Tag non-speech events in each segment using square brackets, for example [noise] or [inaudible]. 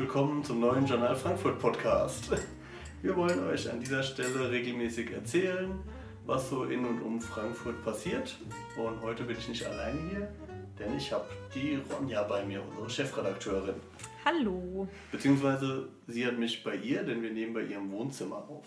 willkommen zum neuen Journal Frankfurt Podcast. Wir wollen euch an dieser Stelle regelmäßig erzählen, was so in und um Frankfurt passiert. Und heute bin ich nicht alleine hier, denn ich habe die Ronja bei mir, unsere Chefredakteurin. Hallo. Beziehungsweise sie hat mich bei ihr, denn wir nehmen bei ihrem Wohnzimmer auf.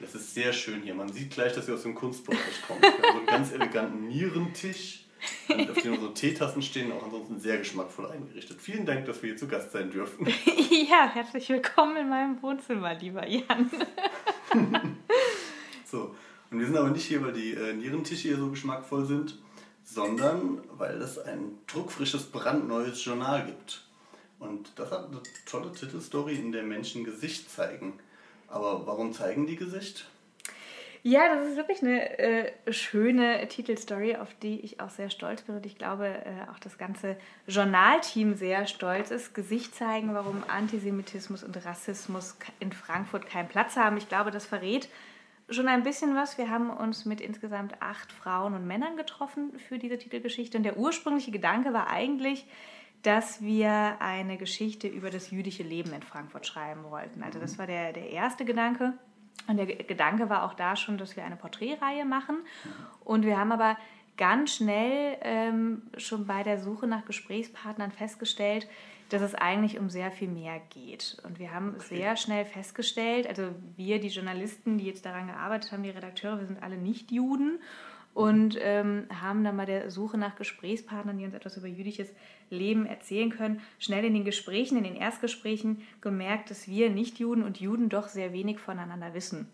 Es ist sehr schön hier. Man sieht gleich, dass sie aus dem Kunstbereich kommt. Wir haben so einen ganz eleganten Nierentisch, auf dem unsere Teetassen stehen, auch ansonsten sehr geschmackvoll eingerichtet. Vielen Dank, dass wir hier zu Gast sein dürfen. [laughs] ja, herzlich willkommen in meinem Wohnzimmer, lieber Jan. [laughs] so, und wir sind aber nicht hier, weil die äh, Nierentische hier so geschmackvoll sind, sondern weil es ein druckfrisches, brandneues Journal gibt. Und das hat eine tolle Titelstory, in der Menschen Gesicht zeigen. Aber warum zeigen die Gesicht? Ja, das ist wirklich eine äh, schöne Titelstory, auf die ich auch sehr stolz bin und ich glaube äh, auch das ganze Journalteam sehr stolz ist. Gesicht zeigen, warum Antisemitismus und Rassismus in Frankfurt keinen Platz haben. Ich glaube, das verrät schon ein bisschen was. Wir haben uns mit insgesamt acht Frauen und Männern getroffen für diese Titelgeschichte und der ursprüngliche Gedanke war eigentlich, dass wir eine Geschichte über das jüdische Leben in Frankfurt schreiben wollten. Also das war der, der erste Gedanke. Und der Gedanke war auch da schon, dass wir eine Porträtreihe machen. Und wir haben aber ganz schnell ähm, schon bei der Suche nach Gesprächspartnern festgestellt, dass es eigentlich um sehr viel mehr geht. Und wir haben okay. sehr schnell festgestellt, also wir, die Journalisten, die jetzt daran gearbeitet haben, die Redakteure, wir sind alle nicht Juden und ähm, haben dann bei der Suche nach Gesprächspartnern, die uns etwas über jüdisches Leben erzählen können, schnell in den Gesprächen, in den Erstgesprächen gemerkt, dass wir Nicht-Juden und Juden doch sehr wenig voneinander wissen.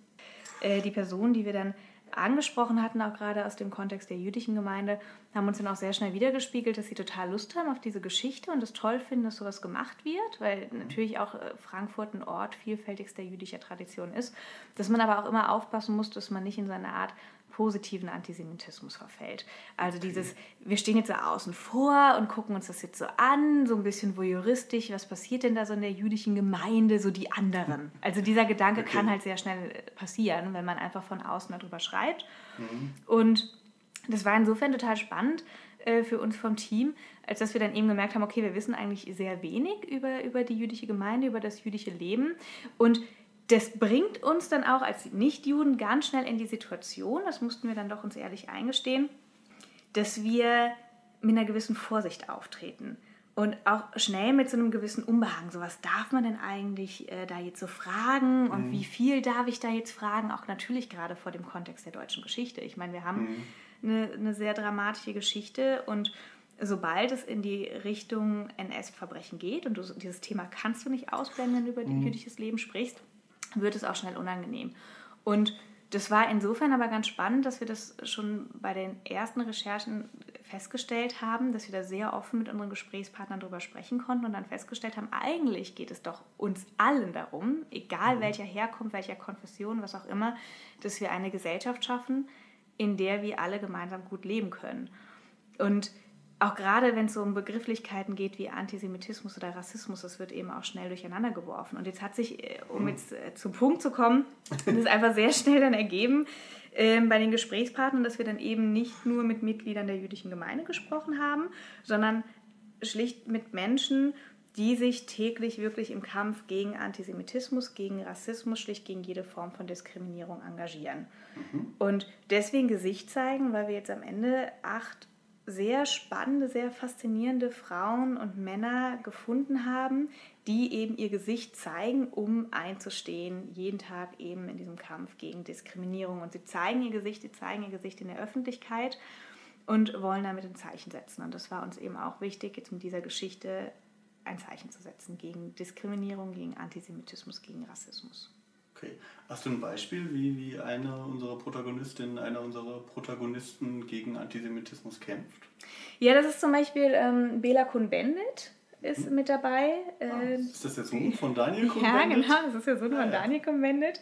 Äh, die Personen, die wir dann angesprochen hatten, auch gerade aus dem Kontext der jüdischen Gemeinde, haben uns dann auch sehr schnell wiedergespiegelt, dass sie total Lust haben auf diese Geschichte und es toll finden, dass sowas gemacht wird, weil natürlich auch äh, Frankfurt ein Ort vielfältigster jüdischer Tradition ist, dass man aber auch immer aufpassen muss, dass man nicht in seine Art positiven Antisemitismus verfällt. Also dieses, wir stehen jetzt so außen vor und gucken uns das jetzt so an, so ein bisschen voyeuristisch, was passiert denn da so in der jüdischen Gemeinde, so die anderen. Also dieser Gedanke okay. kann halt sehr schnell passieren, wenn man einfach von außen darüber schreibt. Mhm. Und das war insofern total spannend äh, für uns vom Team, als dass wir dann eben gemerkt haben, okay, wir wissen eigentlich sehr wenig über, über die jüdische Gemeinde, über das jüdische Leben und das bringt uns dann auch als Nichtjuden ganz schnell in die Situation, das mussten wir dann doch uns ehrlich eingestehen, dass wir mit einer gewissen Vorsicht auftreten und auch schnell mit so einem gewissen Unbehagen. So, was darf man denn eigentlich äh, da jetzt so fragen und mhm. wie viel darf ich da jetzt fragen? Auch natürlich gerade vor dem Kontext der deutschen Geschichte. Ich meine, wir haben mhm. eine, eine sehr dramatische Geschichte und sobald es in die Richtung NS-Verbrechen geht und du, dieses Thema kannst du nicht ausblenden, wenn du über mhm. jüdisches Leben sprichst, wird es auch schnell unangenehm. Und das war insofern aber ganz spannend, dass wir das schon bei den ersten Recherchen festgestellt haben, dass wir da sehr offen mit unseren Gesprächspartnern darüber sprechen konnten und dann festgestellt haben, eigentlich geht es doch uns allen darum, egal mhm. welcher Herkunft, welcher Konfession, was auch immer, dass wir eine Gesellschaft schaffen, in der wir alle gemeinsam gut leben können. Und auch gerade wenn es so um Begrifflichkeiten geht wie Antisemitismus oder Rassismus, das wird eben auch schnell durcheinander geworfen. Und jetzt hat sich, äh, um hm. jetzt äh, zum Punkt zu kommen, das ist einfach sehr schnell dann ergeben äh, bei den Gesprächspartnern, dass wir dann eben nicht nur mit Mitgliedern der jüdischen Gemeinde gesprochen haben, sondern schlicht mit Menschen, die sich täglich wirklich im Kampf gegen Antisemitismus, gegen Rassismus, schlicht gegen jede Form von Diskriminierung engagieren. Mhm. Und deswegen Gesicht zeigen, weil wir jetzt am Ende acht sehr spannende, sehr faszinierende Frauen und Männer gefunden haben, die eben ihr Gesicht zeigen, um einzustehen, jeden Tag eben in diesem Kampf gegen Diskriminierung. Und sie zeigen ihr Gesicht, sie zeigen ihr Gesicht in der Öffentlichkeit und wollen damit ein Zeichen setzen. Und das war uns eben auch wichtig, jetzt mit dieser Geschichte ein Zeichen zu setzen gegen Diskriminierung, gegen Antisemitismus, gegen Rassismus. Okay. Hast du ein Beispiel, wie, wie eine unserer Protagonistinnen, einer unserer Protagonisten gegen Antisemitismus kämpft? Ja, das ist zum Beispiel ähm, Bela Kuhn-Bendit ist hm. mit dabei. Ah, ähm, ist das der Sohn von Daniel Kuhn-Bendit? Ja, genau, das ist der Sohn ah, von ja. Daniel Kuhn-Bendit.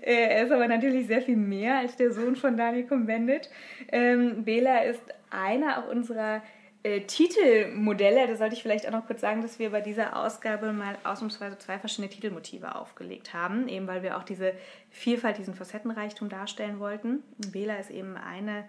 Äh, er ist aber natürlich sehr viel mehr als der Sohn von Daniel Kuhn-Bendit. Ähm, Bela ist einer auch unserer äh, Titelmodelle, da sollte ich vielleicht auch noch kurz sagen, dass wir bei dieser Ausgabe mal ausnahmsweise zwei verschiedene Titelmotive aufgelegt haben, eben weil wir auch diese Vielfalt, diesen Facettenreichtum darstellen wollten. Bela ist eben eine,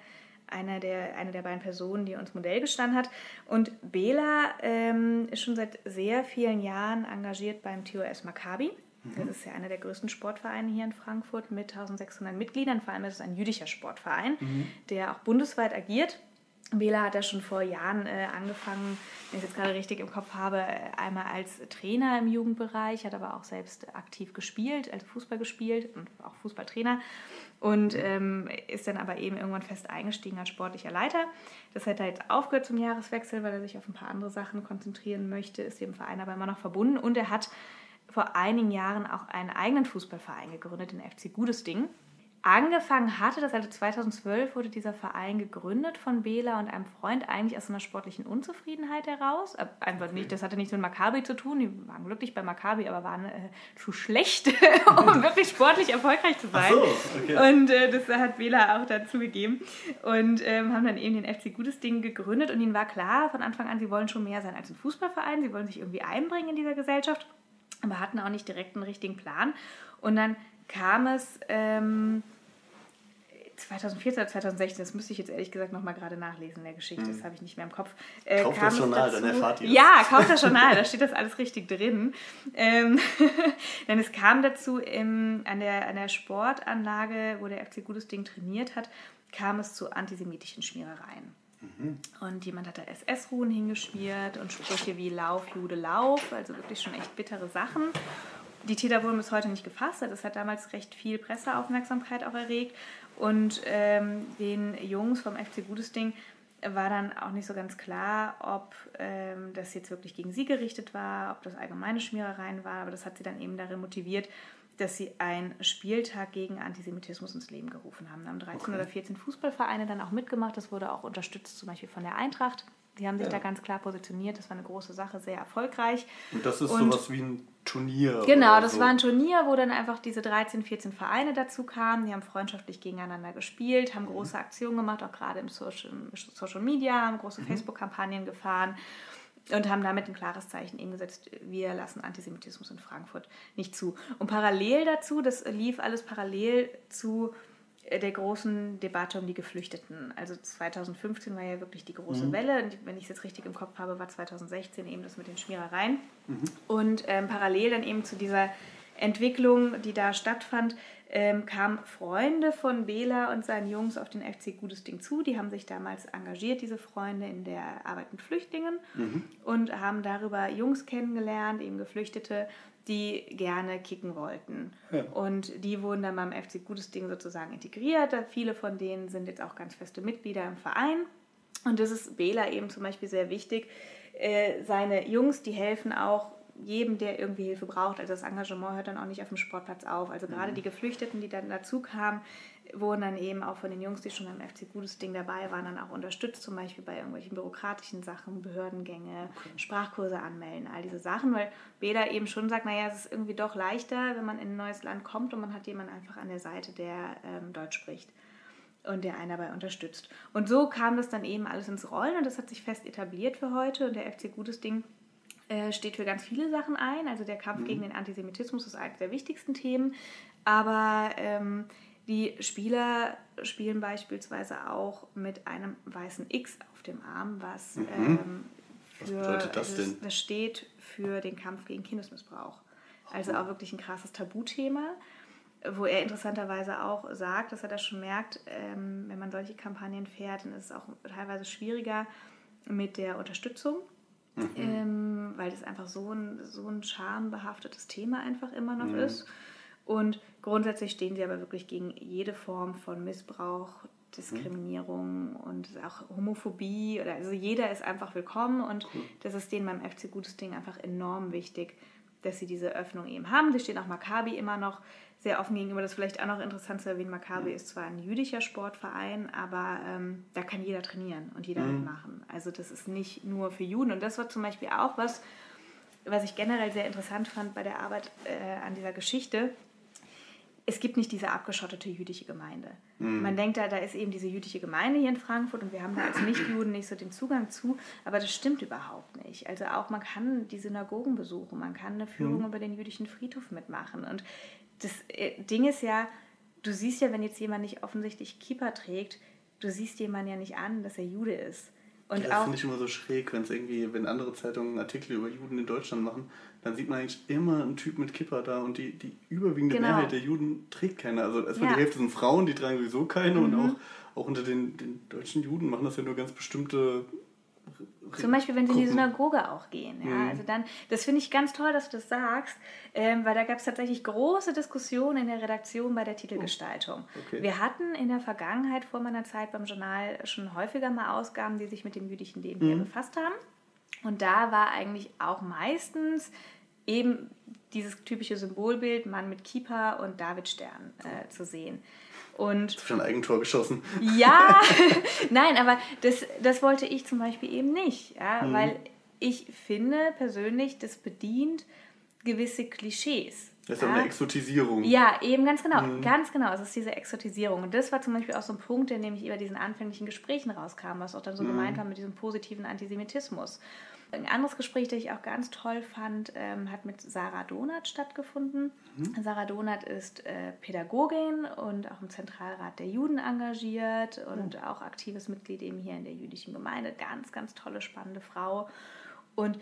einer der, eine der beiden Personen, die uns Modell gestanden hat. Und Bela ähm, ist schon seit sehr vielen Jahren engagiert beim TOS Maccabi. Das ist ja einer der größten Sportvereine hier in Frankfurt mit 1600 Mitgliedern. Vor allem ist es ein jüdischer Sportverein, mhm. der auch bundesweit agiert. Bela hat ja schon vor Jahren äh, angefangen, wenn ich es jetzt gerade richtig im Kopf habe, äh, einmal als Trainer im Jugendbereich, hat aber auch selbst aktiv gespielt, also Fußball gespielt und auch Fußballtrainer und ähm, ist dann aber eben irgendwann fest eingestiegen als sportlicher Leiter. Das hat er jetzt aufgehört zum Jahreswechsel, weil er sich auf ein paar andere Sachen konzentrieren möchte, ist dem Verein aber immer noch verbunden und er hat vor einigen Jahren auch einen eigenen Fußballverein gegründet, den FC Gutes Ding. Angefangen hatte das, also 2012 wurde dieser Verein gegründet von Bela und einem Freund, eigentlich aus einer sportlichen Unzufriedenheit heraus. Äh, einfach nicht, das hatte nichts mit Maccabi zu tun, die waren glücklich bei Maccabi, aber waren äh, zu schlecht, [laughs] um [laughs] wirklich sportlich erfolgreich zu sein. So, okay. Und äh, das hat Bela auch dazu gegeben. Und ähm, haben dann eben den FC Gutes Ding gegründet und ihnen war klar von Anfang an, sie wollen schon mehr sein als ein Fußballverein, sie wollen sich irgendwie einbringen in dieser Gesellschaft aber hatten auch nicht direkt einen richtigen Plan. Und dann kam es ähm, 2014 oder 2016, das müsste ich jetzt ehrlich gesagt nochmal gerade nachlesen in der Geschichte, das hm. habe ich nicht mehr im Kopf. Äh, kauft das Journal, dazu, dann erfahrt ihr Ja, kauft das Journal, da steht das alles richtig drin. Ähm, [laughs] denn es kam dazu im, an, der, an der Sportanlage, wo der FC Gutes Ding trainiert hat, kam es zu antisemitischen Schmierereien. Mhm. Und jemand hat da SS-Ruhen hingeschmiert und Sprüche wie Lauf, Jude, Lauf, also wirklich schon echt bittere Sachen. Die Täter wurden bis heute nicht gefasst. Das hat damals recht viel Presseaufmerksamkeit auch erregt. Und ähm, den Jungs vom FC Gutes Ding war dann auch nicht so ganz klar, ob ähm, das jetzt wirklich gegen sie gerichtet war, ob das allgemeine Schmierereien war. Aber das hat sie dann eben darin motiviert, dass sie einen Spieltag gegen Antisemitismus ins Leben gerufen haben. Da haben 13 okay. oder 14 Fußballvereine dann auch mitgemacht. Das wurde auch unterstützt, zum Beispiel von der Eintracht. Die haben sich ja. da ganz klar positioniert. Das war eine große Sache, sehr erfolgreich. Und das ist und sowas wie ein Turnier. Genau, das so. war ein Turnier, wo dann einfach diese 13, 14 Vereine dazu kamen. Die haben freundschaftlich gegeneinander gespielt, haben mhm. große Aktionen gemacht, auch gerade im Social, Social Media, haben große mhm. Facebook-Kampagnen gefahren und haben damit ein klares Zeichen eben gesetzt, wir lassen Antisemitismus in Frankfurt nicht zu. Und parallel dazu, das lief alles parallel zu der großen Debatte um die Geflüchteten. Also 2015 war ja wirklich die große mhm. Welle. Und wenn ich es jetzt richtig im Kopf habe, war 2016 eben das mit den Schmierereien. Mhm. Und ähm, parallel dann eben zu dieser Entwicklung, die da stattfand, ähm, kamen Freunde von Bela und seinen Jungs auf den FC Gutes Ding zu. Die haben sich damals engagiert, diese Freunde, in der Arbeit mit Flüchtlingen mhm. und haben darüber Jungs kennengelernt, eben Geflüchtete, die gerne kicken wollten. Ja. Und die wurden dann beim FC Gutes Ding sozusagen integriert. Viele von denen sind jetzt auch ganz feste Mitglieder im Verein. Und das ist Bela eben zum Beispiel sehr wichtig. Äh, seine Jungs, die helfen auch jedem, der irgendwie Hilfe braucht. Also das Engagement hört dann auch nicht auf dem Sportplatz auf. Also gerade mhm. die Geflüchteten, die dann dazu kamen, wurden dann eben auch von den Jungs, die schon am FC Gutes Ding dabei waren, dann auch unterstützt, zum Beispiel bei irgendwelchen bürokratischen Sachen, Behördengänge, okay. Sprachkurse anmelden, all diese Sachen, weil Beda eben schon sagt, naja, es ist irgendwie doch leichter, wenn man in ein neues Land kommt und man hat jemanden einfach an der Seite, der ähm, Deutsch spricht und der einen dabei unterstützt. Und so kam das dann eben alles ins Rollen und das hat sich fest etabliert für heute und der FC Gutes Ding äh, steht für ganz viele Sachen ein. Also der Kampf mhm. gegen den Antisemitismus ist eines der wichtigsten Themen. Aber ähm, die Spieler spielen beispielsweise auch mit einem weißen X auf dem Arm, was, mhm. ähm, für, was bedeutet das denn? Das steht für den Kampf gegen Kindesmissbrauch. Also auch wirklich ein krasses Tabuthema, wo er interessanterweise auch sagt, dass er das schon merkt, ähm, wenn man solche Kampagnen fährt, dann ist es auch teilweise schwieriger mit der Unterstützung Mhm. Ähm, weil das einfach so ein, so ein schambehaftetes Thema einfach immer noch mhm. ist. Und grundsätzlich stehen sie aber wirklich gegen jede Form von Missbrauch, Diskriminierung mhm. und auch Homophobie. Oder, also jeder ist einfach willkommen und cool. das ist denen beim FC Gutes Ding einfach enorm wichtig, dass sie diese Öffnung eben haben. Sie stehen auch Maccabi immer noch sehr offen gegenüber. Das ist vielleicht auch noch interessant zu erwähnen. Maccabi mhm. ist zwar ein jüdischer Sportverein, aber ähm, da kann jeder trainieren und jeder mhm. mitmachen. Also das ist nicht nur für Juden. Und das war zum Beispiel auch was, was ich generell sehr interessant fand bei der Arbeit äh, an dieser Geschichte. Es gibt nicht diese abgeschottete jüdische Gemeinde. Mhm. Man denkt da, da ist eben diese jüdische Gemeinde hier in Frankfurt und wir haben da als Nichtjuden nicht so den Zugang zu, aber das stimmt überhaupt nicht. Also auch man kann die Synagogen besuchen, man kann eine Führung mhm. über den jüdischen Friedhof mitmachen und das äh, Ding ist ja, du siehst ja, wenn jetzt jemand nicht offensichtlich Kippa trägt, du siehst jemanden ja nicht an, dass er Jude ist. Und das finde ich immer so schräg, wenn es irgendwie, wenn andere Zeitungen Artikel über Juden in Deutschland machen, dann sieht man eigentlich immer einen Typ mit Kipper da und die, die überwiegende genau. Mehrheit der Juden trägt keiner. Also erstmal ja. die Hälfte sind Frauen, die tragen sowieso keine mhm. und auch, auch unter den, den deutschen Juden machen das ja nur ganz bestimmte zum Beispiel, wenn sie in die Synagoge auch gehen. Ja? Mhm. Also dann, das finde ich ganz toll, dass du das sagst, ähm, weil da gab es tatsächlich große Diskussionen in der Redaktion bei der Titelgestaltung. Oh, okay. Wir hatten in der Vergangenheit vor meiner Zeit beim Journal schon häufiger mal Ausgaben, die sich mit dem jüdischen Leben mhm. befasst haben. Und da war eigentlich auch meistens eben dieses typische Symbolbild Mann mit Kippa und Davidstern äh, zu sehen. Und schon ein Eigentor geschossen. Ja, [laughs] nein, aber das, das wollte ich zum Beispiel eben nicht, ja, mhm. weil ich finde persönlich, das bedient gewisse Klischees. Das ist ja eine Exotisierung. Ja, eben ganz genau. Mhm. Ganz genau. Es ist diese Exotisierung. Und das war zum Beispiel auch so ein Punkt, der nämlich über diesen anfänglichen Gesprächen rauskam, was auch dann so mhm. gemeint war mit diesem positiven Antisemitismus. Ein anderes Gespräch, das ich auch ganz toll fand, ähm, hat mit Sarah Donath stattgefunden. Mhm. Sarah Donath ist äh, Pädagogin und auch im Zentralrat der Juden engagiert und mhm. auch aktives Mitglied eben hier in der jüdischen Gemeinde. Ganz, ganz tolle, spannende Frau. Und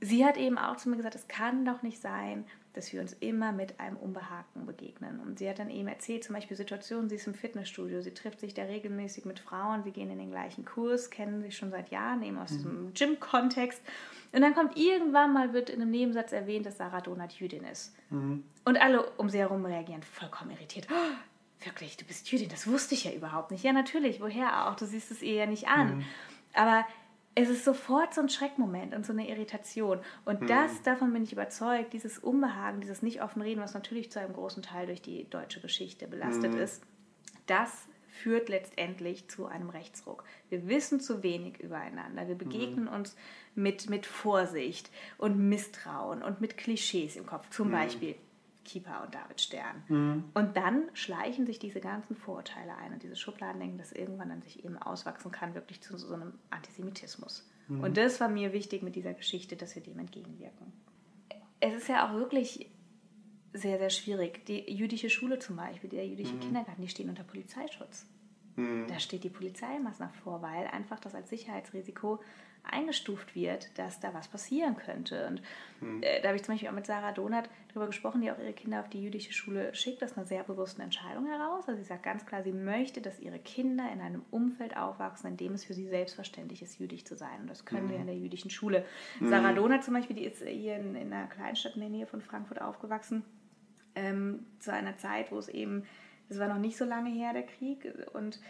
sie hat eben auch zu mir gesagt, es kann doch nicht sein, dass wir uns immer mit einem Unbehagen begegnen. Und sie hat dann eben erzählt, zum Beispiel Situationen, sie ist im Fitnessstudio, sie trifft sich da regelmäßig mit Frauen, sie gehen in den gleichen Kurs, kennen sich schon seit Jahren, eben aus mhm. diesem Gym-Kontext. Und dann kommt irgendwann mal, wird in einem Nebensatz erwähnt, dass Sarah Donat Jüdin ist. Mhm. Und alle um sie herum reagieren vollkommen irritiert. Oh, wirklich, du bist Jüdin, das wusste ich ja überhaupt nicht. Ja, natürlich, woher auch? Du siehst es ihr ja nicht an. Mhm. Aber es ist sofort so ein Schreckmoment und so eine Irritation. Und mhm. das, davon bin ich überzeugt, dieses Unbehagen, dieses nicht offen reden, was natürlich zu einem großen Teil durch die deutsche Geschichte belastet mhm. ist, das führt letztendlich zu einem Rechtsruck. Wir wissen zu wenig übereinander. Wir begegnen mhm. uns mit, mit Vorsicht und Misstrauen und mit Klischees im Kopf. Zum mhm. Beispiel, Keeper und David Stern. Mhm. Und dann schleichen sich diese ganzen Vorurteile ein und diese Schubladendenken, das irgendwann dann sich eben auswachsen kann, wirklich zu so einem Antisemitismus. Mhm. Und das war mir wichtig mit dieser Geschichte, dass wir dem entgegenwirken. Es ist ja auch wirklich sehr, sehr schwierig. Die jüdische Schule zum Beispiel, der jüdische mhm. Kindergarten, die stehen unter Polizeischutz. Mhm. Da steht die Polizeimaßnahme vor, weil einfach das als Sicherheitsrisiko eingestuft wird, dass da was passieren könnte. Und hm. äh, da habe ich zum Beispiel auch mit Sarah Donath darüber gesprochen, die auch ihre Kinder auf die jüdische Schule schickt. Das ist eine sehr bewusste Entscheidung heraus. Also sie sagt ganz klar, sie möchte, dass ihre Kinder in einem Umfeld aufwachsen, in dem es für sie selbstverständlich ist, jüdisch zu sein. Und das können hm. wir in der jüdischen Schule. Hm. Sarah Donath zum Beispiel, die ist hier in, in, einer Kleinstadt in der Nähe von Frankfurt aufgewachsen, ähm, zu einer Zeit, wo es eben, das war noch nicht so lange her, der Krieg, und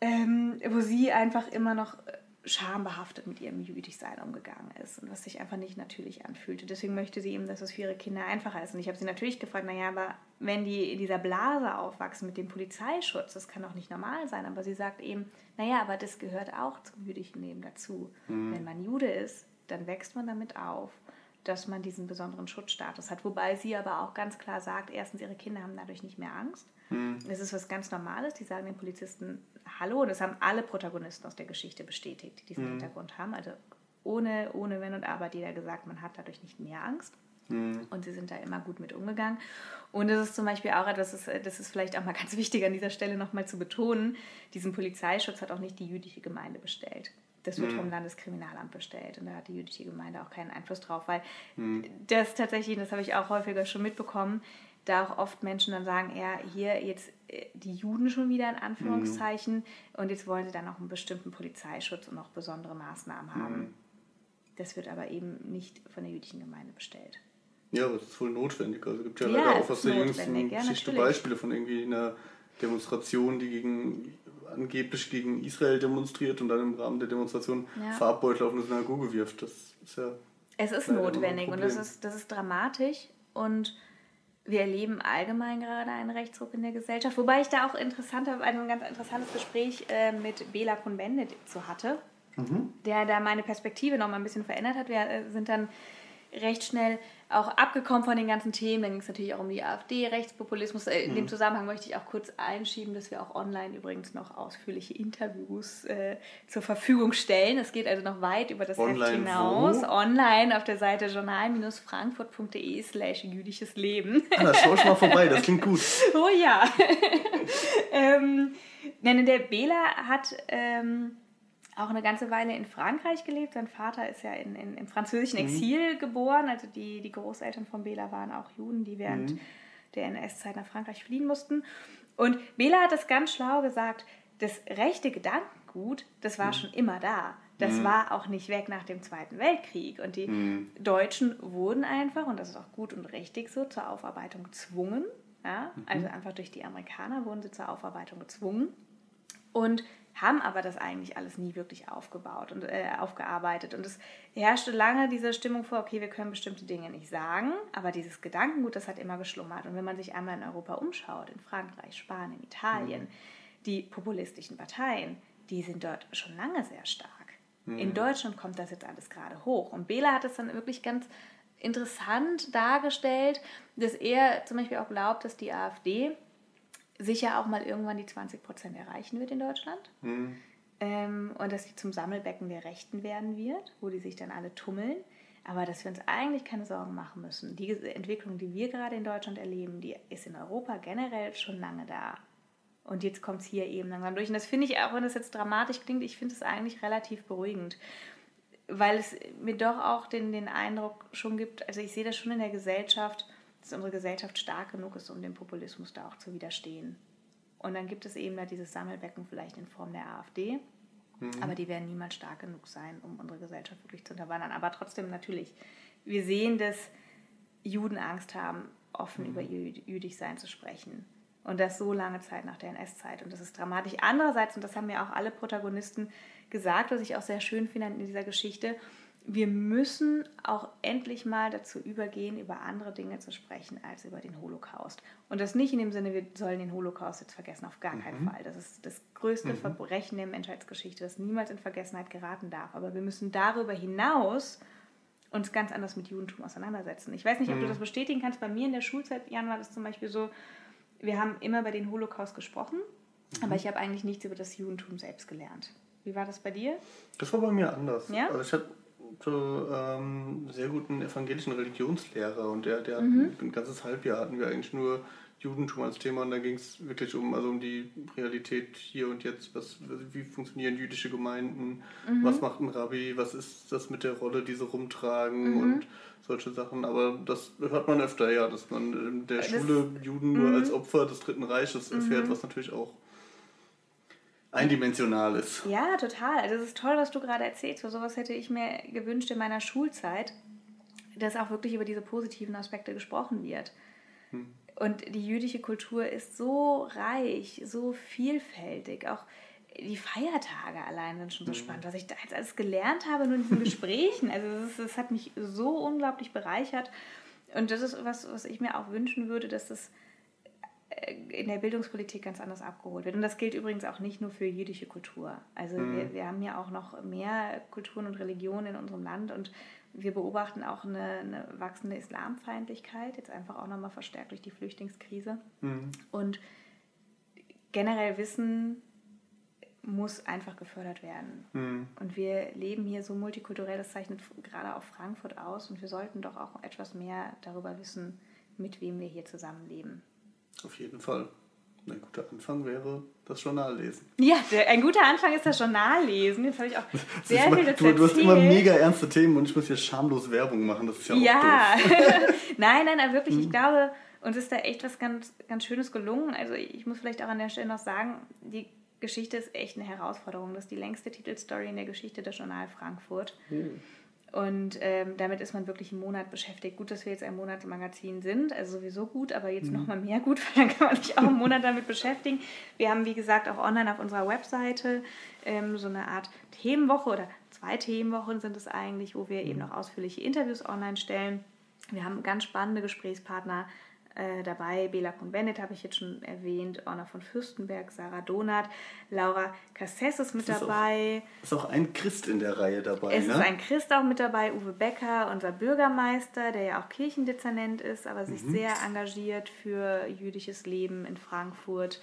ähm, wo sie einfach immer noch schambehaftet mit ihrem Jüdischsein umgegangen ist und was sich einfach nicht natürlich anfühlte. Deswegen möchte sie eben, dass es für ihre Kinder einfacher ist. Und ich habe sie natürlich gefragt, naja, aber wenn die in dieser Blase aufwachsen mit dem Polizeischutz, das kann doch nicht normal sein. Aber sie sagt eben, naja, aber das gehört auch zum jüdischen Leben dazu. Mhm. Wenn man Jude ist, dann wächst man damit auf dass man diesen besonderen Schutzstatus hat. Wobei sie aber auch ganz klar sagt, erstens, ihre Kinder haben dadurch nicht mehr Angst. Mhm. Das ist was ganz Normales. Die sagen den Polizisten Hallo. Und das haben alle Protagonisten aus der Geschichte bestätigt, die diesen mhm. Hintergrund haben. Also ohne, ohne Wenn und Aber hat jeder gesagt, man hat dadurch nicht mehr Angst. Mhm. Und sie sind da immer gut mit umgegangen. Und das ist zum Beispiel auch etwas, das ist, das ist vielleicht auch mal [laughs] ganz wichtig an dieser Stelle nochmal zu betonen, diesen Polizeischutz hat auch nicht die jüdische Gemeinde bestellt. Das wird mhm. vom Landeskriminalamt bestellt und da hat die jüdische Gemeinde auch keinen Einfluss drauf, weil mhm. das tatsächlich, das habe ich auch häufiger schon mitbekommen, da auch oft Menschen dann sagen, ja, hier jetzt äh, die Juden schon wieder in Anführungszeichen mhm. und jetzt wollen sie dann noch einen bestimmten Polizeischutz und noch besondere Maßnahmen haben. Mhm. Das wird aber eben nicht von der jüdischen Gemeinde bestellt. Ja, aber es ist wohl notwendig. Also es gibt ja, ja leider auch aus der jüngsten ja, Geschichte Beispiele von irgendwie einer Demonstration, die gegen angeblich gegen Israel demonstriert und dann im Rahmen der Demonstration ja. Farbbeutel auf eine Synagoge wirft. Das ist ja. Es ist notwendig und das ist, das ist dramatisch und wir erleben allgemein gerade einen Rechtsruck in der Gesellschaft. Wobei ich da auch interessant ein ganz interessantes Gespräch äh, mit Bela Kuhn-Bendit zu hatte, mhm. der da meine Perspektive noch mal ein bisschen verändert hat. Wir äh, sind dann recht schnell auch abgekommen von den ganzen Themen. Dann ging es natürlich auch um die AfD, Rechtspopulismus. Äh, in mhm. dem Zusammenhang möchte ich auch kurz einschieben, dass wir auch online übrigens noch ausführliche Interviews äh, zur Verfügung stellen. Es geht also noch weit über das online Heft hinaus. Wo? Online auf der Seite journal-frankfurt.de slash jüdisches Leben. Ah, da schau ich mal vorbei, das klingt gut. [laughs] oh ja. [laughs] ähm, der Bela hat ähm, auch eine ganze Weile in Frankreich gelebt. Sein Vater ist ja in, in, im französischen mhm. Exil mhm. geboren. Also die, die Großeltern von Bela waren auch Juden, die während mhm. der NS-Zeit nach Frankreich fliehen mussten. Und Bela hat das ganz schlau gesagt, das rechte Gedankengut, das war mhm. schon immer da. Das mhm. war auch nicht weg nach dem Zweiten Weltkrieg. Und die mhm. Deutschen wurden einfach, und das ist auch gut und richtig so, zur Aufarbeitung gezwungen. Ja? Also einfach durch die Amerikaner wurden sie zur Aufarbeitung gezwungen. Und haben aber das eigentlich alles nie wirklich aufgebaut und äh, aufgearbeitet. Und es herrschte lange diese Stimmung vor, okay, wir können bestimmte Dinge nicht sagen, aber dieses Gedankengut, das hat immer geschlummert. Und wenn man sich einmal in Europa umschaut, in Frankreich, Spanien, Italien, mhm. die populistischen Parteien, die sind dort schon lange sehr stark. Mhm. In Deutschland kommt das jetzt alles gerade hoch. Und Bela hat es dann wirklich ganz interessant dargestellt, dass er zum Beispiel auch glaubt, dass die AfD sicher auch mal irgendwann die 20 Prozent erreichen wird in Deutschland. Mhm. Ähm, und dass sie zum Sammelbecken der Rechten werden wird, wo die sich dann alle tummeln. Aber dass wir uns eigentlich keine Sorgen machen müssen. Die Entwicklung, die wir gerade in Deutschland erleben, die ist in Europa generell schon lange da. Und jetzt kommt es hier eben langsam durch. Und das finde ich, auch wenn das jetzt dramatisch klingt, ich finde es eigentlich relativ beruhigend. Weil es mir doch auch den, den Eindruck schon gibt, also ich sehe das schon in der Gesellschaft, dass unsere Gesellschaft stark genug ist, um dem Populismus da auch zu widerstehen. Und dann gibt es eben da dieses Sammelbecken vielleicht in Form der AfD. Mhm. Aber die werden niemals stark genug sein, um unsere Gesellschaft wirklich zu unterwandern. Aber trotzdem natürlich, wir sehen, dass Juden Angst haben, offen mhm. über ihr Jüdischsein zu sprechen. Und das so lange Zeit nach der NS-Zeit. Und das ist dramatisch. Andererseits, und das haben ja auch alle Protagonisten gesagt, was ich auch sehr schön finde in dieser Geschichte, wir müssen auch endlich mal dazu übergehen, über andere Dinge zu sprechen als über den Holocaust. Und das nicht in dem Sinne, wir sollen den Holocaust jetzt vergessen, auf gar keinen mhm. Fall. Das ist das größte mhm. Verbrechen der Menschheitsgeschichte, das niemals in Vergessenheit geraten darf. Aber wir müssen darüber hinaus uns ganz anders mit Judentum auseinandersetzen. Ich weiß nicht, ob mhm. du das bestätigen kannst. Bei mir in der Schulzeit, Jan, war das zum Beispiel so, wir haben immer über den Holocaust gesprochen, aber mhm. ich habe eigentlich nichts über das Judentum selbst gelernt. Wie war das bei dir? Das war bei mir anders. Ja? Also ich so, ähm, sehr guten evangelischen Religionslehrer und der, der mhm. ein ganzes Halbjahr hatten wir eigentlich nur Judentum als Thema und da ging es wirklich um, also um die Realität hier und jetzt, was, wie funktionieren jüdische Gemeinden, mhm. was macht ein Rabbi, was ist das mit der Rolle, die sie rumtragen mhm. und solche Sachen. Aber das hört man öfter, ja, dass man in der das, Schule Juden nur als mhm. Opfer des Dritten Reiches erfährt, mhm. was natürlich auch eindimensional ist. Ja, total. Also es ist toll, was du gerade erzählst. So sowas hätte ich mir gewünscht in meiner Schulzeit, dass auch wirklich über diese positiven Aspekte gesprochen wird. Hm. Und die jüdische Kultur ist so reich, so vielfältig. Auch die Feiertage allein sind schon so mhm. spannend, was ich da jetzt alles gelernt habe, nur in diesen [laughs] Gesprächen. Also es hat mich so unglaublich bereichert. Und das ist was, was ich mir auch wünschen würde, dass das in der Bildungspolitik ganz anders abgeholt wird. Und das gilt übrigens auch nicht nur für jüdische Kultur. Also mhm. wir, wir haben ja auch noch mehr Kulturen und Religionen in unserem Land und wir beobachten auch eine, eine wachsende Islamfeindlichkeit, jetzt einfach auch nochmal verstärkt durch die Flüchtlingskrise. Mhm. Und generell Wissen muss einfach gefördert werden. Mhm. Und wir leben hier so multikulturell, das zeichnet gerade auch Frankfurt aus und wir sollten doch auch etwas mehr darüber wissen, mit wem wir hier zusammenleben. Auf jeden Fall. Ein guter Anfang wäre das Journal lesen. Ja, der, ein guter Anfang ist das Journal lesen. Jetzt habe ich auch sehr viel dazu du, du hast immer mega ernste Themen und ich muss hier schamlos Werbung machen. Das ist ja, ja. auch doof. [laughs] nein, nein, aber wirklich, ich hm. glaube, uns ist da echt was ganz, ganz Schönes gelungen. Also ich muss vielleicht auch an der Stelle noch sagen, die Geschichte ist echt eine Herausforderung. Das ist die längste Titelstory in der Geschichte des Journal Frankfurt. Hm. Und ähm, damit ist man wirklich einen Monat beschäftigt. Gut, dass wir jetzt ein Monatsmagazin sind, also sowieso gut, aber jetzt mhm. noch mal mehr gut, [laughs] weil dann kann man sich auch einen Monat damit beschäftigen. Wir haben, wie gesagt, auch online auf unserer Webseite ähm, so eine Art Themenwoche oder zwei Themenwochen sind es eigentlich, wo wir mhm. eben noch ausführliche Interviews online stellen. Wir haben ganz spannende Gesprächspartner äh, dabei. Bela Kuhn-Bennett habe ich jetzt schon erwähnt, Orna von Fürstenberg, Sarah Donat, Laura Cassess ist mit ist dabei. Auch, ist auch ein Christ in der Reihe dabei. Es ne? ist ein Christ auch mit dabei, Uwe Becker, unser Bürgermeister, der ja auch Kirchendezernent ist, aber sich mhm. sehr engagiert für jüdisches Leben in Frankfurt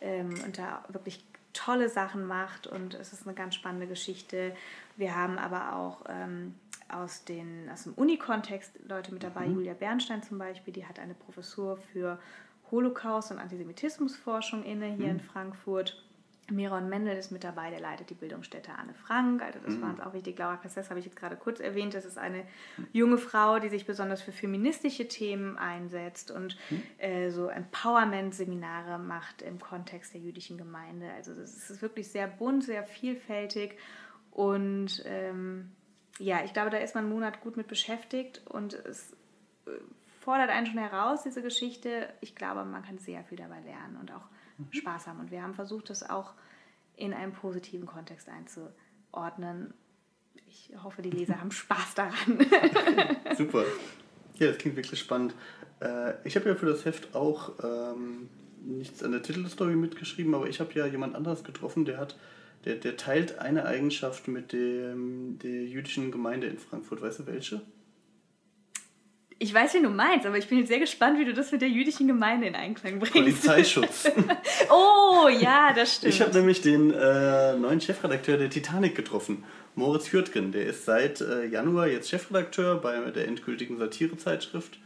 ähm, und da wirklich tolle Sachen macht und es ist eine ganz spannende Geschichte. Wir haben aber auch ähm, aus, den, aus dem Uni-Kontext Leute mit dabei. Mhm. Julia Bernstein zum Beispiel, die hat eine Professur für Holocaust und Antisemitismusforschung inne hier mhm. in Frankfurt. Miron Mendel ist mit dabei, der leitet die Bildungsstätte Anne Frank. Also das mhm. war uns auch wichtig. Laura Casses habe ich jetzt gerade kurz erwähnt. Das ist eine junge Frau, die sich besonders für feministische Themen einsetzt und mhm. äh, so Empowerment-Seminare macht im Kontext der jüdischen Gemeinde. Also das ist wirklich sehr bunt, sehr vielfältig und ähm, ja, ich glaube, da ist man einen Monat gut mit beschäftigt und es äh, fordert einen schon heraus, diese Geschichte. Ich glaube, man kann sehr viel dabei lernen und auch mhm. Spaß haben. Und wir haben versucht, das auch in einem positiven Kontext einzuordnen. Ich hoffe, die Leser [laughs] haben Spaß daran. [laughs] Super. Ja, das klingt wirklich spannend. Äh, ich habe ja für das Heft auch ähm, nichts an der Titelstory mitgeschrieben, aber ich habe ja jemand anderes getroffen, der hat, der, der teilt eine Eigenschaft mit dem, der jüdischen Gemeinde in Frankfurt. Weißt du welche? Ich weiß, wen du meinst, aber ich bin jetzt sehr gespannt, wie du das mit der jüdischen Gemeinde in Einklang bringst. Polizeischutz. [laughs] oh, ja, das stimmt. Ich habe nämlich den äh, neuen Chefredakteur der Titanic getroffen, Moritz Hürtgen. Der ist seit äh, Januar jetzt Chefredakteur bei der endgültigen Satirezeitschrift.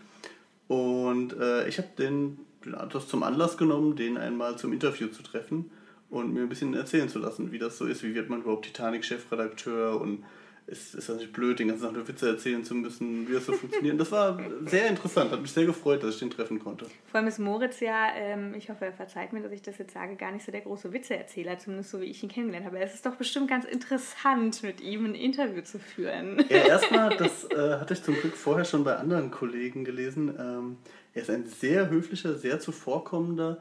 Und äh, ich habe den, den das zum Anlass genommen, den einmal zum Interview zu treffen und mir ein bisschen erzählen zu lassen, wie das so ist. Wie wird man überhaupt Titanic-Chefredakteur und ist, ist das nicht blöd, den ganzen Tag nur Witze erzählen zu müssen, wie das so funktioniert. das war sehr interessant, hat mich sehr gefreut, dass ich den treffen konnte. Vor allem ist Moritz ja, ähm, ich hoffe, er verzeiht mir, dass ich das jetzt sage, gar nicht so der große Witzeerzähler, zumindest so wie ich ihn kennengelernt habe. Es ist doch bestimmt ganz interessant, mit ihm ein Interview zu führen. Ja, [laughs] erstmal, das äh, hatte ich zum Glück vorher schon bei anderen Kollegen gelesen. Ähm, er ist ein sehr höflicher, sehr zuvorkommender,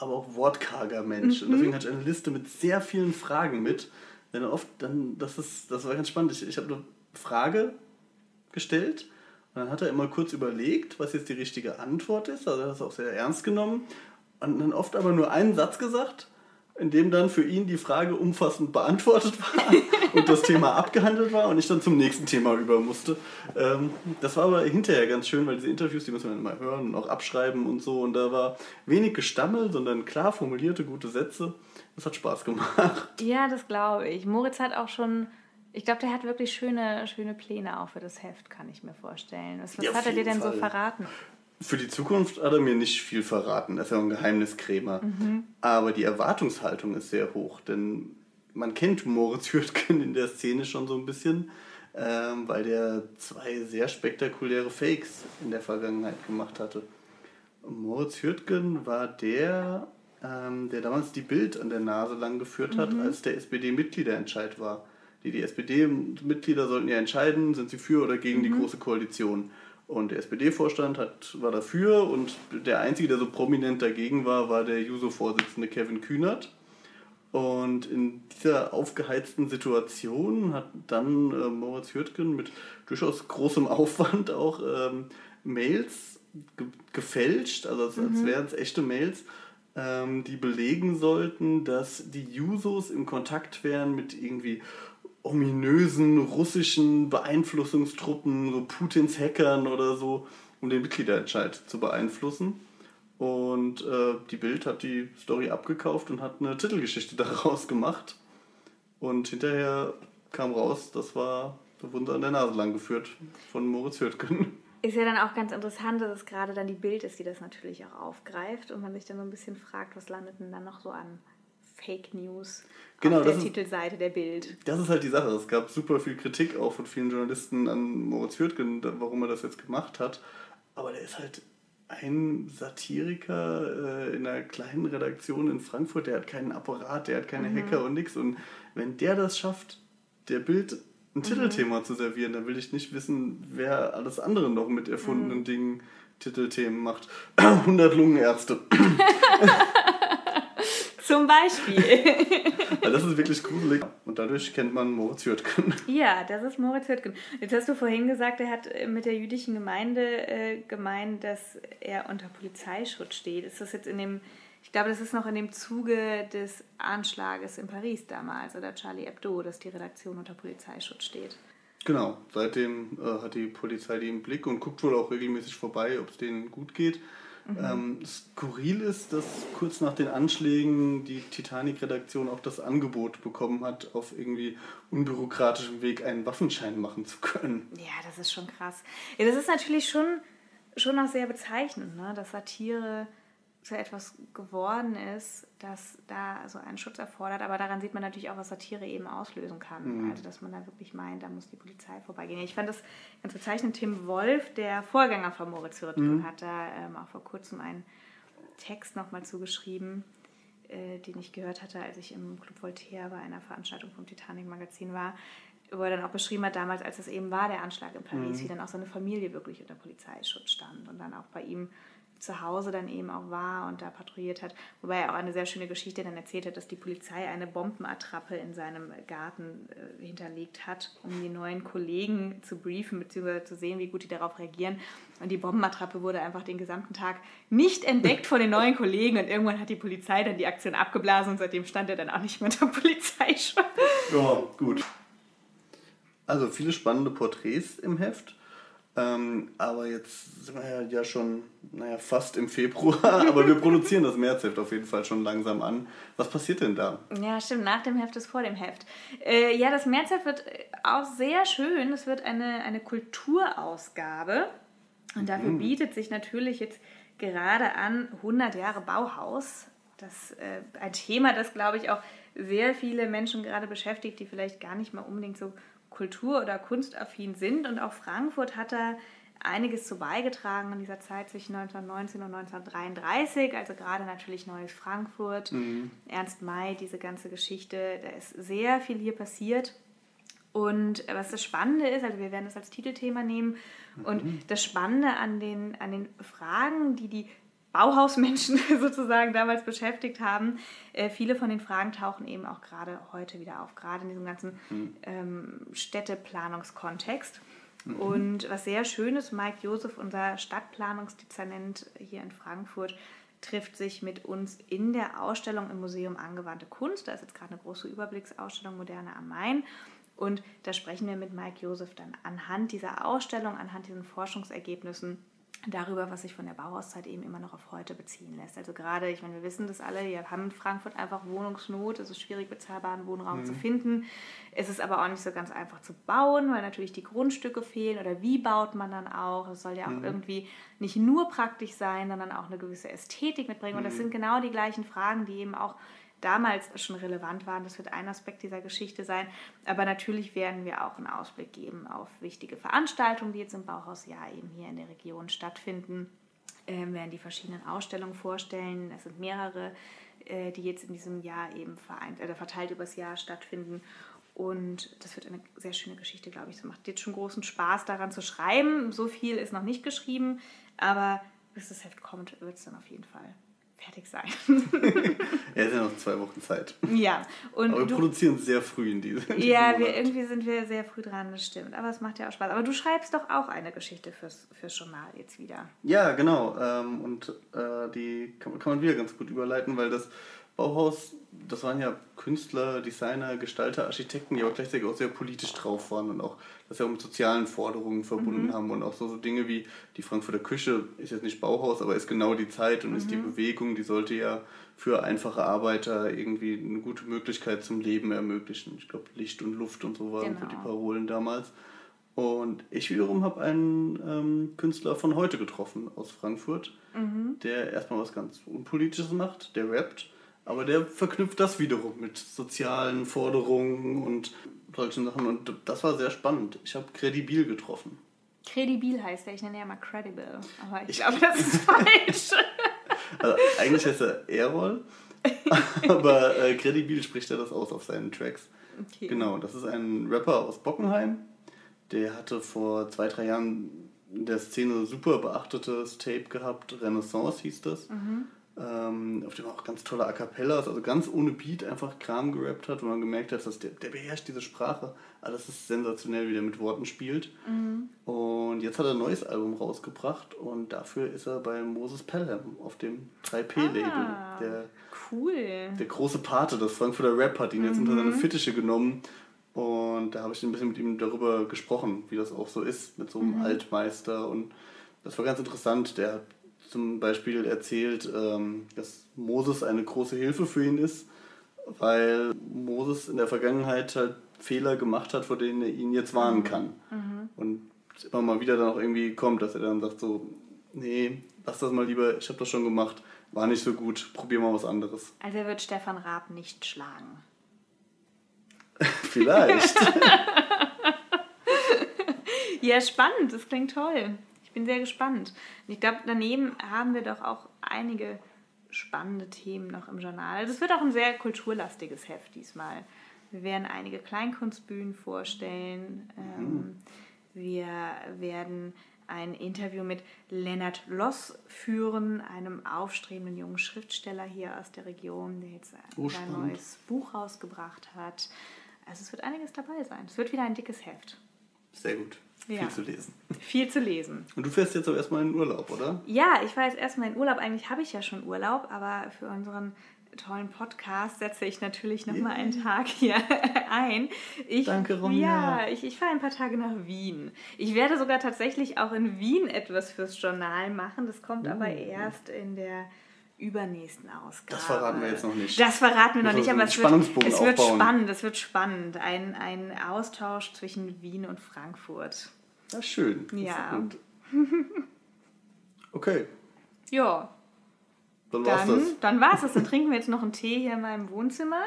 aber auch wortkarger Mensch. Mhm. Und deswegen hatte ich eine Liste mit sehr vielen Fragen mit denn oft, dann, das ist, das war ganz spannend. Ich, ich habe eine Frage gestellt und dann hat er immer kurz überlegt, was jetzt die richtige Antwort ist. Also er hat das auch sehr ernst genommen. Und dann oft aber nur einen Satz gesagt, in dem dann für ihn die Frage umfassend beantwortet war [laughs] und das Thema abgehandelt war und ich dann zum nächsten Thema über musste. Ähm, das war aber hinterher ganz schön, weil diese Interviews, die muss man immer hören und auch abschreiben und so. Und da war wenig Gestammel, sondern klar formulierte, gute Sätze. Das hat Spaß gemacht. Ja, das glaube ich. Moritz hat auch schon, ich glaube, der hat wirklich schöne, schöne Pläne auch für das Heft, kann ich mir vorstellen. Was, was ja, hat er dir denn Fall. so verraten? Für die Zukunft hat er mir nicht viel verraten. Er ist ja ein Geheimniskrämer. Mhm. Aber die Erwartungshaltung ist sehr hoch, denn man kennt Moritz Hürtgen in der Szene schon so ein bisschen, ähm, weil der zwei sehr spektakuläre Fakes in der Vergangenheit gemacht hatte. Moritz Hürtgen war der ähm, der damals die Bild an der Nase lang geführt hat, mhm. als der SPD-Mitgliederentscheid war. Die, die SPD-Mitglieder sollten ja entscheiden, sind sie für oder gegen mhm. die Große Koalition. Und der SPD-Vorstand war dafür und der Einzige, der so prominent dagegen war, war der Juso-Vorsitzende Kevin Kühnert. Und in dieser aufgeheizten Situation hat dann äh, Moritz Hürtgen mit durchaus großem Aufwand auch ähm, Mails ge gefälscht, also als, mhm. als wären es echte Mails, ähm, die belegen sollten, dass die Jusos im Kontakt wären mit irgendwie ominösen russischen Beeinflussungstruppen, so Putins Hackern oder so, um den Mitgliederentscheid zu beeinflussen. Und äh, die Bild hat die Story abgekauft und hat eine Titelgeschichte [laughs] daraus gemacht. Und hinterher kam raus, das war, da wurden an der Nase lang geführt von Moritz Hürtgen. Ist ja dann auch ganz interessant, dass es gerade dann die Bild ist, die das natürlich auch aufgreift und man sich dann so ein bisschen fragt, was landet denn dann noch so an Fake News genau, auf der ist, Titelseite der Bild. Das ist halt die Sache. Es gab super viel Kritik auch von vielen Journalisten an Moritz Hürtgen, warum er das jetzt gemacht hat. Aber der ist halt ein Satiriker äh, in einer kleinen Redaktion in Frankfurt, der hat keinen Apparat, der hat keine mhm. Hacker und nichts. Und wenn der das schafft, der Bild ein mhm. Titelthema zu servieren. Dann will ich nicht wissen, wer alles andere noch mit erfundenen mhm. Dingen Titelthemen macht. [clears throat] 100 Lungenärzte. [laughs] [laughs] Zum Beispiel. [laughs] Das ist wirklich gruselig. Und dadurch kennt man Moritz Hürtgen. Ja, das ist Moritz Hürtgen. Jetzt hast du vorhin gesagt, er hat mit der jüdischen Gemeinde äh, gemeint, dass er unter Polizeischutz steht. Ist das jetzt in dem ich glaube, das ist noch in dem Zuge des Anschlages in Paris damals oder Charlie Hebdo, dass die Redaktion unter Polizeischutz steht. Genau, seitdem äh, hat die Polizei die im Blick und guckt wohl auch regelmäßig vorbei, ob es denen gut geht. Mhm. Ähm, skurril ist, dass kurz nach den Anschlägen die Titanic-Redaktion auch das Angebot bekommen hat, auf irgendwie unbürokratischem Weg einen Waffenschein machen zu können. Ja, das ist schon krass. Ja, das ist natürlich schon, schon auch sehr bezeichnend, ne? dass Satire zu etwas geworden ist, das da so einen Schutz erfordert. Aber daran sieht man natürlich auch, was Satire eben auslösen kann. Mhm. Also, dass man da wirklich meint, da muss die Polizei vorbeigehen. Ich fand das ganz bezeichnend. Tim Wolf, der Vorgänger von Moritz Rüttgen, mhm. hat da ähm, auch vor kurzem einen Text nochmal zugeschrieben, äh, den ich gehört hatte, als ich im Club Voltaire bei einer Veranstaltung vom Titanic-Magazin war, wo er dann auch beschrieben hat, damals, als es eben war, der Anschlag in Paris, mhm. wie dann auch seine Familie wirklich unter Polizeischutz stand und dann auch bei ihm zu Hause dann eben auch war und da patrouilliert hat. Wobei er auch eine sehr schöne Geschichte dann erzählt hat, dass die Polizei eine Bombenattrappe in seinem Garten äh, hinterlegt hat, um die neuen Kollegen zu briefen bzw. zu sehen, wie gut die darauf reagieren. Und die Bombenattrappe wurde einfach den gesamten Tag nicht entdeckt von den neuen Kollegen und irgendwann hat die Polizei dann die Aktion abgeblasen und seitdem stand er dann auch nicht mehr unter Polizeischutz. Ja, gut. Also viele spannende Porträts im Heft. Ähm, aber jetzt sind wir ja schon naja, fast im Februar, [laughs] aber wir produzieren das Märzheft auf jeden Fall schon langsam an. Was passiert denn da? Ja, stimmt, nach dem Heft ist vor dem Heft. Äh, ja, das Märzheft wird auch sehr schön. Es wird eine, eine Kulturausgabe und dafür mhm. bietet sich natürlich jetzt gerade an 100 Jahre Bauhaus. Das äh, ein Thema, das glaube ich auch sehr viele Menschen gerade beschäftigt, die vielleicht gar nicht mal unbedingt so kultur- oder kunstaffin sind. Und auch Frankfurt hat da einiges zu beigetragen in dieser Zeit zwischen 1919 und 1933, also gerade natürlich Neues Frankfurt, mhm. Ernst May, diese ganze Geschichte, da ist sehr viel hier passiert. Und was das Spannende ist, also wir werden das als Titelthema nehmen, und mhm. das Spannende an den, an den Fragen, die die Bauhausmenschen [laughs] sozusagen damals beschäftigt haben. Äh, viele von den Fragen tauchen eben auch gerade heute wieder auf, gerade in diesem ganzen mhm. ähm, Städteplanungskontext. Mhm. Und was sehr schön ist, Mike Josef, unser Stadtplanungsdezernent hier in Frankfurt, trifft sich mit uns in der Ausstellung im Museum Angewandte Kunst. Da ist jetzt gerade eine große Überblicksausstellung Moderne am Main. Und da sprechen wir mit Mike Josef dann anhand dieser Ausstellung, anhand diesen Forschungsergebnissen darüber, was sich von der Bauhauszeit eben immer noch auf heute beziehen lässt. Also gerade, ich meine, wir wissen das alle, wir haben in Frankfurt einfach Wohnungsnot, es ist schwierig, bezahlbaren Wohnraum mhm. zu finden. Es ist aber auch nicht so ganz einfach zu bauen, weil natürlich die Grundstücke fehlen oder wie baut man dann auch. Es soll ja auch mhm. irgendwie nicht nur praktisch sein, sondern auch eine gewisse Ästhetik mitbringen. Und das mhm. sind genau die gleichen Fragen, die eben auch damals schon relevant waren. Das wird ein Aspekt dieser Geschichte sein. Aber natürlich werden wir auch einen Ausblick geben auf wichtige Veranstaltungen, die jetzt im Bauhausjahr eben hier in der Region stattfinden. Ähm, werden die verschiedenen Ausstellungen vorstellen. Es sind mehrere, äh, die jetzt in diesem Jahr eben vereint, äh, verteilt übers Jahr stattfinden. Und das wird eine sehr schöne Geschichte, glaube ich. Es macht jetzt schon großen Spaß, daran zu schreiben. So viel ist noch nicht geschrieben, aber bis das Heft kommt, wird es dann auf jeden Fall fertig sein. [laughs] [laughs] ja, ist ja noch zwei Wochen Zeit. Ja. Und Aber wir du, produzieren sehr früh in diesem Ja, wir, irgendwie sind wir sehr früh dran, das stimmt. Aber es macht ja auch Spaß. Aber du schreibst doch auch eine Geschichte fürs, fürs Journal jetzt wieder. Ja, genau. Ähm, und äh, die kann, kann man wieder ganz gut überleiten, weil das Bauhaus, das waren ja Künstler, Designer, Gestalter, Architekten, die aber gleichzeitig auch sehr politisch drauf waren und auch das ja auch mit sozialen Forderungen verbunden mhm. haben und auch so, so Dinge wie die Frankfurter Küche ist jetzt nicht Bauhaus, aber ist genau die Zeit und mhm. ist die mhm. Bewegung, die sollte ja für einfache Arbeiter irgendwie eine gute Möglichkeit zum Leben ermöglichen. Ich glaube, Licht und Luft und so waren genau. die Parolen damals. Und ich wiederum habe einen ähm, Künstler von heute getroffen aus Frankfurt, mhm. der erstmal was ganz Unpolitisches macht, der rappt aber der verknüpft das wiederum mit sozialen Forderungen und solchen Sachen. Und das war sehr spannend. Ich habe Credibil getroffen. Credibil heißt er, ich nenne ja mal Credible. Aber ich, ich glaube, das ist [laughs] falsch. Also, eigentlich heißt er Errol, [laughs] aber äh, Credibil spricht er das aus auf seinen Tracks. Okay. Genau, das ist ein Rapper aus Bockenheim. Der hatte vor zwei, drei Jahren in der Szene super beachtetes Tape gehabt. Renaissance hieß das. Mhm ähm, auf dem auch ganz tolle A Cappellas, also ganz ohne Beat einfach Kram gerappt hat, wo man gemerkt hat, dass der, der beherrscht diese Sprache. Alles ist sensationell, wie der mit Worten spielt. Mhm. Und jetzt hat er ein neues Album rausgebracht und dafür ist er bei Moses Pelham auf dem 3P-Label. Ah, der, cool. Der große Pate, das Frankfurter Rap, hat ihn jetzt mhm. unter seine Fittiche genommen. Und da habe ich ein bisschen mit ihm darüber gesprochen, wie das auch so ist mit so einem mhm. Altmeister. Und das war ganz interessant. Der hat zum Beispiel erzählt, ähm, dass Moses eine große Hilfe für ihn ist, weil Moses in der Vergangenheit halt Fehler gemacht hat, vor denen er ihn jetzt warnen kann. Mhm. Und immer mal wieder dann auch irgendwie kommt, dass er dann sagt so, nee, lass das mal lieber, ich habe das schon gemacht, war nicht so gut, probier mal was anderes. Also er wird Stefan Raab nicht schlagen. [laughs] [laughs] Vielleicht. ja, spannend, das klingt toll. Ich bin sehr gespannt. Und ich glaube, daneben haben wir doch auch einige spannende Themen noch im Journal. Also es wird auch ein sehr kulturlastiges Heft diesmal. Wir werden einige Kleinkunstbühnen vorstellen. Mhm. wir werden ein Interview mit Lennart Loss führen, einem aufstrebenden jungen Schriftsteller hier aus der Region, der jetzt ein oh, neues Buch rausgebracht hat. Also es wird einiges dabei sein. Es wird wieder ein dickes Heft. Sehr gut. Ja. Viel zu lesen. Viel zu lesen. Und du fährst jetzt aber erstmal in Urlaub, oder? Ja, ich fahre jetzt erstmal in Urlaub. Eigentlich habe ich ja schon Urlaub, aber für unseren tollen Podcast setze ich natürlich noch yeah. mal einen Tag hier [laughs] ein. Ich, Danke, Ronja. Ja, ich, ich fahre ein paar Tage nach Wien. Ich werde sogar tatsächlich auch in Wien etwas fürs Journal machen. Das kommt uh. aber erst in der übernächsten Ausgabe. Das verraten wir jetzt noch nicht. Das verraten wir noch nicht, aber es wird, es wird spannend. Es wird spannend. Ein, ein Austausch zwischen Wien und Frankfurt. Ja, schön. Ja. [laughs] Okay. Ja. Dann war's dann, das. Dann war's das. Dann trinken wir jetzt noch einen Tee hier in meinem Wohnzimmer.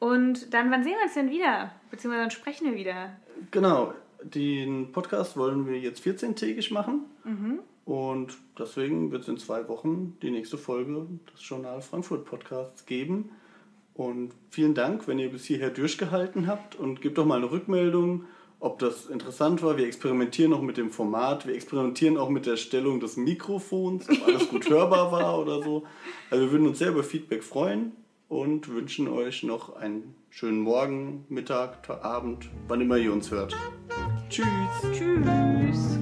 Und dann, wann sehen wir uns denn wieder? Beziehungsweise dann sprechen wir wieder. Genau. Den Podcast wollen wir jetzt 14-tägig machen. Mhm. Und deswegen wird es in zwei Wochen die nächste Folge des Journal Frankfurt Podcasts geben. Und vielen Dank, wenn ihr bis hierher durchgehalten habt und gebt doch mal eine Rückmeldung, ob das interessant war. Wir experimentieren noch mit dem Format, wir experimentieren auch mit der Stellung des Mikrofons, ob alles gut [laughs] hörbar war oder so. Also wir würden uns sehr über Feedback freuen und wünschen euch noch einen schönen Morgen, Mittag, Abend, wann immer ihr uns hört. Tschüss. Tschüss.